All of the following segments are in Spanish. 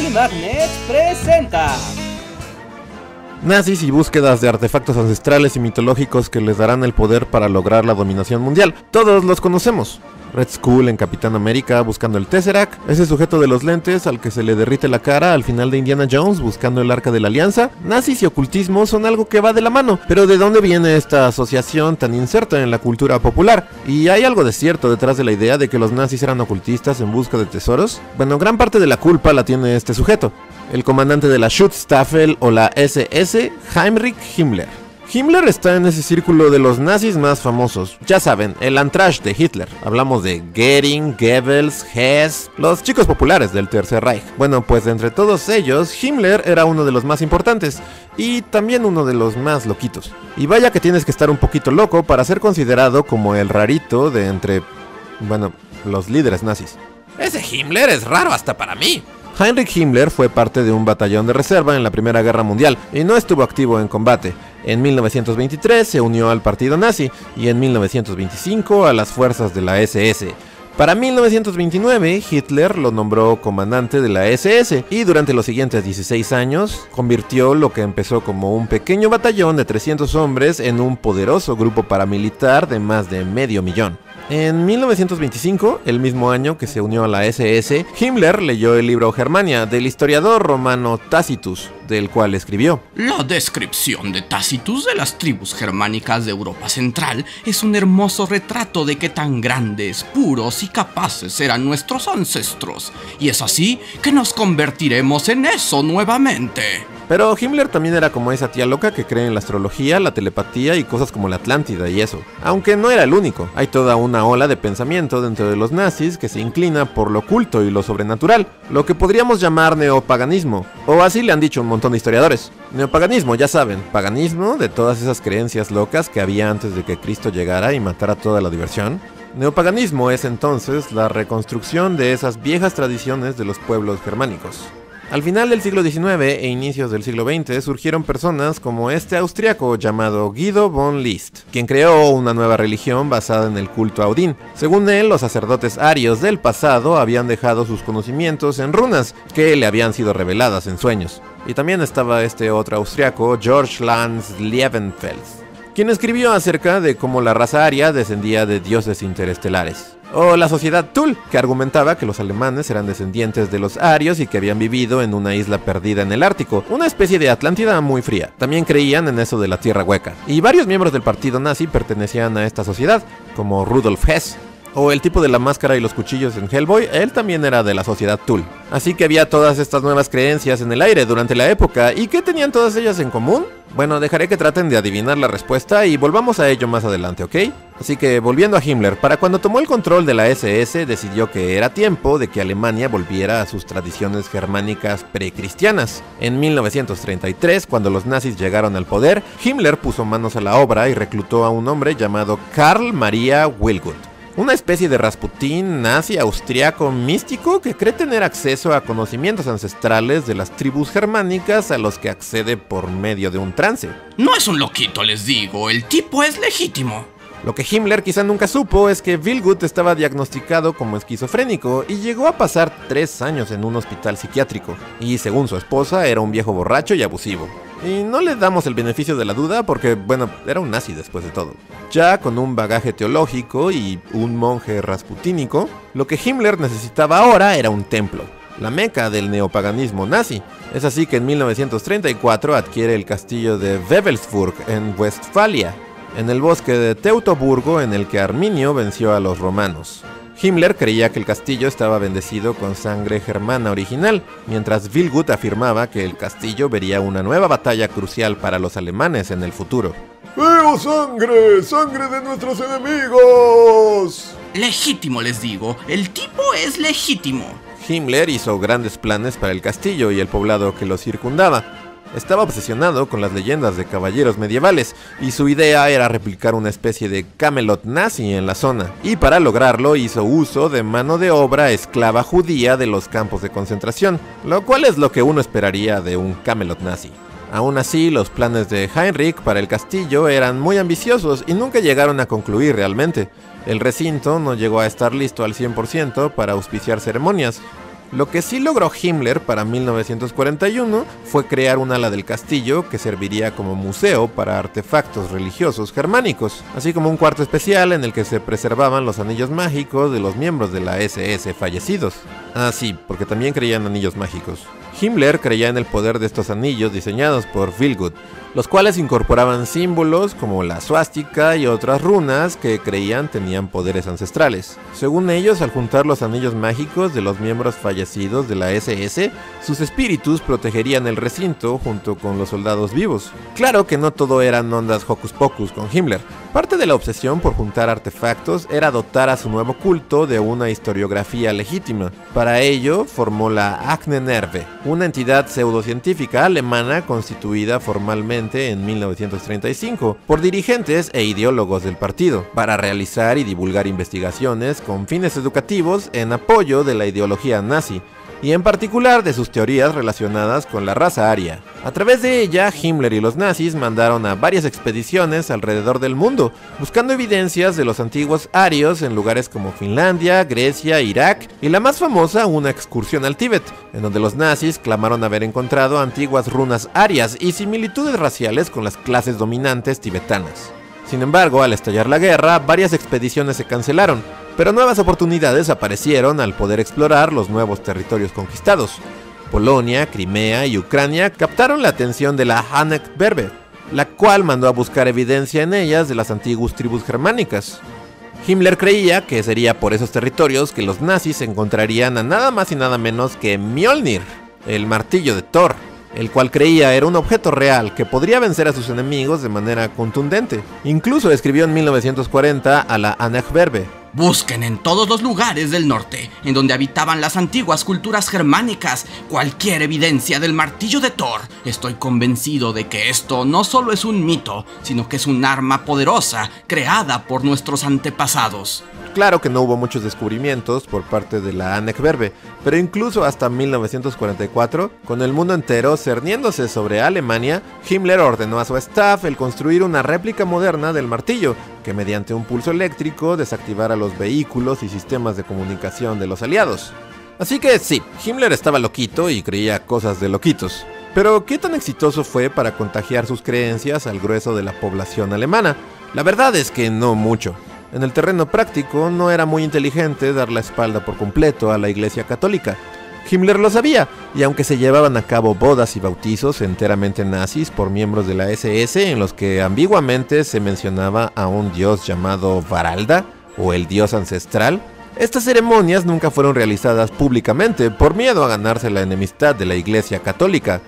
Ugly Magnet presenta. Nazis y búsquedas de artefactos ancestrales y mitológicos que les darán el poder para lograr la dominación mundial. Todos los conocemos. Red Skull en Capitán América buscando el Tesseract, ese sujeto de los lentes al que se le derrite la cara al final de Indiana Jones buscando el Arca de la Alianza. Nazis y ocultismo son algo que va de la mano, pero ¿de dónde viene esta asociación tan inserta en la cultura popular? ¿Y hay algo de cierto detrás de la idea de que los nazis eran ocultistas en busca de tesoros? Bueno, gran parte de la culpa la tiene este sujeto, el comandante de la Schutzstaffel o la SS, Heinrich Himmler. Himmler está en ese círculo de los nazis más famosos. Ya saben, el Antrash de Hitler. Hablamos de Goering, Goebbels, Hess, los chicos populares del Tercer Reich. Bueno, pues entre todos ellos, Himmler era uno de los más importantes y también uno de los más loquitos. Y vaya que tienes que estar un poquito loco para ser considerado como el rarito de entre, bueno, los líderes nazis. Ese Himmler es raro hasta para mí. Heinrich Himmler fue parte de un batallón de reserva en la Primera Guerra Mundial y no estuvo activo en combate. En 1923 se unió al partido nazi y en 1925 a las fuerzas de la SS. Para 1929, Hitler lo nombró comandante de la SS y durante los siguientes 16 años convirtió lo que empezó como un pequeño batallón de 300 hombres en un poderoso grupo paramilitar de más de medio millón. En 1925, el mismo año que se unió a la SS, Himmler leyó el libro Germania del historiador romano Tacitus, del cual escribió. La descripción de Tacitus de las tribus germánicas de Europa Central es un hermoso retrato de qué tan grandes, puros y capaces eran nuestros ancestros, y es así que nos convertiremos en eso nuevamente. Pero Himmler también era como esa tía loca que cree en la astrología, la telepatía y cosas como la Atlántida y eso. Aunque no era el único, hay toda una ola de pensamiento dentro de los nazis que se inclina por lo oculto y lo sobrenatural, lo que podríamos llamar neopaganismo, o así le han dicho un montón de historiadores. Neopaganismo, ya saben, paganismo de todas esas creencias locas que había antes de que Cristo llegara y matara toda la diversión. Neopaganismo es entonces la reconstrucción de esas viejas tradiciones de los pueblos germánicos. Al final del siglo XIX e inicios del siglo XX surgieron personas como este austriaco llamado Guido von List, quien creó una nueva religión basada en el culto a Odín. Según él, los sacerdotes arios del pasado habían dejado sus conocimientos en runas que le habían sido reveladas en sueños. Y también estaba este otro austriaco, George Lanz Liebenfels, quien escribió acerca de cómo la raza aria descendía de dioses interestelares. O la sociedad Tul, que argumentaba que los alemanes eran descendientes de los arios y que habían vivido en una isla perdida en el Ártico, una especie de Atlántida muy fría. También creían en eso de la tierra hueca. Y varios miembros del partido nazi pertenecían a esta sociedad, como Rudolf Hess, o el tipo de la máscara y los cuchillos en Hellboy, él también era de la sociedad Tul. Así que había todas estas nuevas creencias en el aire durante la época. ¿Y qué tenían todas ellas en común? Bueno, dejaré que traten de adivinar la respuesta y volvamos a ello más adelante, ¿ok? Así que volviendo a Himmler, para cuando tomó el control de la SS decidió que era tiempo de que Alemania volviera a sus tradiciones germánicas precristianas. En 1933, cuando los nazis llegaron al poder, Himmler puso manos a la obra y reclutó a un hombre llamado Karl Maria Wilgut. Una especie de Rasputín nazi austriaco místico que cree tener acceso a conocimientos ancestrales de las tribus germánicas a los que accede por medio de un trance. No es un loquito, les digo, el tipo es legítimo. Lo que Himmler quizá nunca supo es que Wilgut estaba diagnosticado como esquizofrénico y llegó a pasar tres años en un hospital psiquiátrico, y según su esposa era un viejo borracho y abusivo. Y no le damos el beneficio de la duda porque, bueno, era un nazi después de todo. Ya con un bagaje teológico y un monje rasputínico, lo que Himmler necesitaba ahora era un templo, la meca del neopaganismo nazi. Es así que en 1934 adquiere el castillo de Wewelsburg en Westfalia, en el bosque de Teutoburgo en el que Arminio venció a los romanos. Himmler creía que el castillo estaba bendecido con sangre germana original, mientras Wilgut afirmaba que el castillo vería una nueva batalla crucial para los alemanes en el futuro. ¡Veo sangre! ¡Sangre de nuestros enemigos! Legítimo, les digo, el tipo es legítimo. Himmler hizo grandes planes para el castillo y el poblado que lo circundaba, estaba obsesionado con las leyendas de caballeros medievales y su idea era replicar una especie de Camelot nazi en la zona. Y para lograrlo hizo uso de mano de obra esclava judía de los campos de concentración, lo cual es lo que uno esperaría de un Camelot nazi. Aún así, los planes de Heinrich para el castillo eran muy ambiciosos y nunca llegaron a concluir realmente. El recinto no llegó a estar listo al 100% para auspiciar ceremonias, Lo que sí logró Himmler para 1941 fue crear un ala del castillo que serviría como museo para artefactos religiosos germánicos, así como un cuarto especial en el que se preservaban los anillos mágicos de los miembros de la SS fallecidos. Ah, sí, porque también creían anillos mágicos. Himmler creía en el poder de estos anillos diseñados por Philgood, los cuales incorporaban símbolos como la suástica y otras runas que creían tenían poderes ancestrales. Según ellos, al juntar los anillos mágicos de los miembros fallecidos de la SS, sus espíritus protegerían el recinto junto con los soldados vivos. Claro que no todo eran ondas hocus pocus con Himmler. Parte de la obsesión por juntar artefactos era dotar a su nuevo culto de una historiografía legítima. Para ello, formó la Acne Nerve, una entidad pseudocientífica alemana constituida formalmente en 1935 por dirigentes e ideólogos del partido para realizar y divulgar investigaciones con fines educativos en apoyo de la ideología nazi y en particular de sus teorías relacionadas con la raza aria. A través de ella, Himmler y los nazis mandaron a varias expediciones alrededor del mundo, buscando evidencias de los antiguos arios en lugares como Finlandia, Grecia, Irak y la más famosa, una excursión al Tíbet, en donde los nazis clamaron haber encontrado antiguas runas arias y similitudes raciales con las clases dominantes tibetanas. Sin embargo, al estallar la guerra, varias expediciones se cancelaron, pero nuevas oportunidades aparecieron al poder explorar los nuevos territorios conquistados. Polonia, Crimea y Ucrania captaron la atención de la Hanek Berber, la cual mandó a buscar evidencia en ellas de las antiguas tribus germánicas. Himmler creía que sería por esos territorios que los nazis encontrarían a nada más y nada menos que Mjolnir, el martillo de Thor, el cual creía era un objeto real que podría vencer a sus enemigos de manera contundente. Incluso escribió en 1940 a la Anachverbe. Busquen en todos los lugares del norte, en donde habitaban las antiguas culturas germánicas, cualquier evidencia del martillo de Thor. Estoy convencido de que esto no solo es un mito, sino que es un arma poderosa creada por nuestros antepasados. Claro que no hubo muchos descubrimientos por parte de la Verbe, pero incluso hasta 1944, con el mundo entero cerniéndose sobre Alemania, Himmler ordenó a su staff el construir una réplica moderna del martillo, que mediante un pulso eléctrico desactivara los vehículos y sistemas de comunicación de los aliados. Así que sí, Himmler estaba loquito y creía cosas de loquitos. Pero, ¿qué tan exitoso fue para contagiar sus creencias al grueso de la población alemana? La verdad es que no mucho. En el terreno práctico no era muy inteligente dar la espalda por completo a la Iglesia Católica. Himmler lo sabía, y aunque se llevaban a cabo bodas y bautizos enteramente nazis por miembros de la SS en los que ambiguamente se mencionaba a un dios llamado Varalda o el dios ancestral, estas ceremonias nunca fueron realizadas públicamente por miedo a ganarse la enemistad de la Iglesia Católica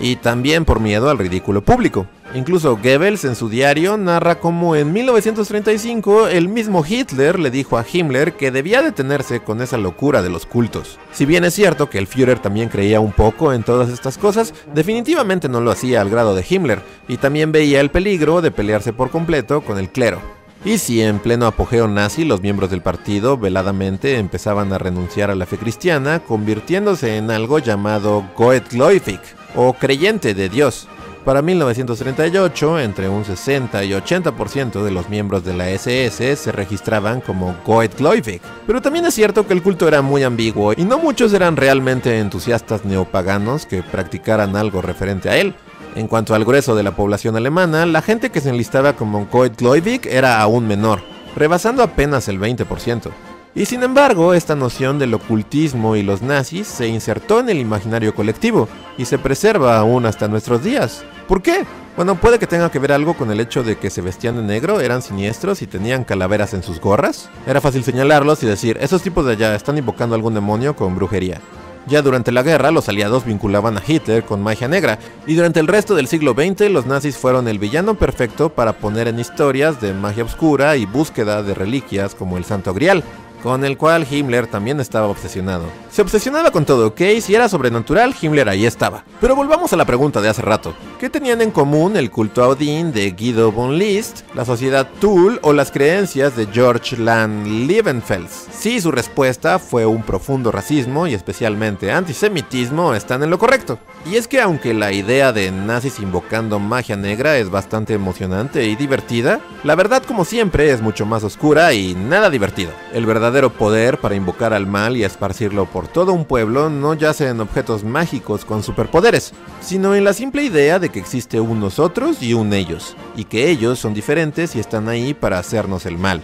y también por miedo al ridículo público. Incluso Goebbels en su diario narra cómo en 1935 el mismo Hitler le dijo a Himmler que debía detenerse con esa locura de los cultos. Si bien es cierto que el Führer también creía un poco en todas estas cosas, definitivamente no lo hacía al grado de Himmler, y también veía el peligro de pelearse por completo con el clero. Y si en pleno apogeo nazi los miembros del partido veladamente empezaban a renunciar a la fe cristiana, convirtiéndose en algo llamado Goetgläubig, o creyente de Dios, para 1938, entre un 60 y 80% de los miembros de la SS se registraban como Goetgläubig. Pero también es cierto que el culto era muy ambiguo y no muchos eran realmente entusiastas neopaganos que practicaran algo referente a él. En cuanto al grueso de la población alemana, la gente que se enlistaba como Goetgläubig era aún menor, rebasando apenas el 20%. Y sin embargo, esta noción del ocultismo y los nazis se insertó en el imaginario colectivo y se preserva aún hasta nuestros días. ¿Por qué? Bueno, puede que tenga que ver algo con el hecho de que se vestían de negro, eran siniestros y tenían calaveras en sus gorras. Era fácil señalarlos y decir, esos tipos de allá están invocando algún demonio con brujería. Ya durante la guerra, los aliados vinculaban a Hitler con magia negra, y durante el resto del siglo XX los nazis fueron el villano perfecto para poner en historias de magia oscura y búsqueda de reliquias como el Santo Grial, con el cual Himmler también estaba obsesionado. Se obsesionaba con todo, ¿ok? Si era sobrenatural, Himmler ahí estaba. Pero volvamos a la pregunta de hace rato. ¿Qué tenían en común el culto a Odín de Guido von List, la sociedad Thule o las creencias de George Land Liebenfels? Si su respuesta fue un profundo racismo y especialmente antisemitismo, están en lo correcto. Y es que aunque la idea de nazis invocando magia negra es bastante emocionante y divertida, la verdad como siempre es mucho más oscura y nada divertido. El verdadero poder para invocar al mal y esparcirlo por todo un pueblo no yace en objetos mágicos con superpoderes, sino en la simple idea de que existe un nosotros y un ellos, y que ellos son diferentes y están ahí para hacernos el mal.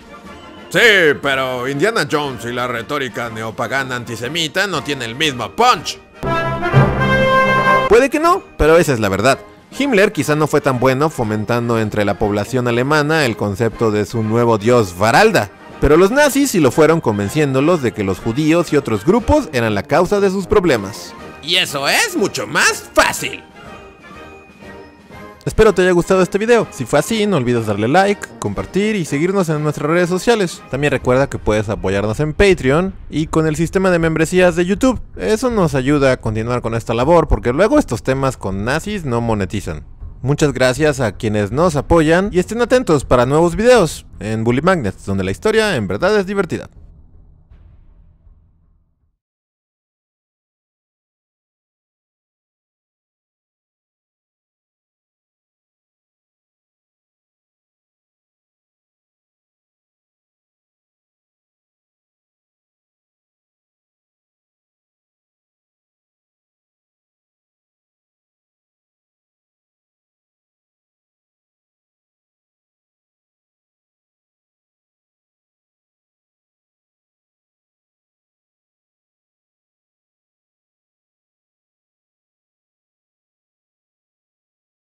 Sí, pero Indiana Jones y la retórica neopagana antisemita no tienen el mismo punch. Puede que no, pero esa es la verdad. Himmler quizá no fue tan bueno fomentando entre la población alemana el concepto de su nuevo dios Varalda, pero los nazis sí lo fueron convenciéndolos de que los judíos y otros grupos eran la causa de sus problemas. Y eso es mucho más fácil. Espero te haya gustado este video. Si fue así, no olvides darle like, compartir y seguirnos en nuestras redes sociales. También recuerda que puedes apoyarnos en Patreon y con el sistema de membresías de YouTube. Eso nos ayuda a continuar con esta labor porque luego estos temas con nazis no monetizan. Muchas gracias a quienes nos apoyan y estén atentos para nuevos videos en Bully Magnets, donde la historia en verdad es divertida.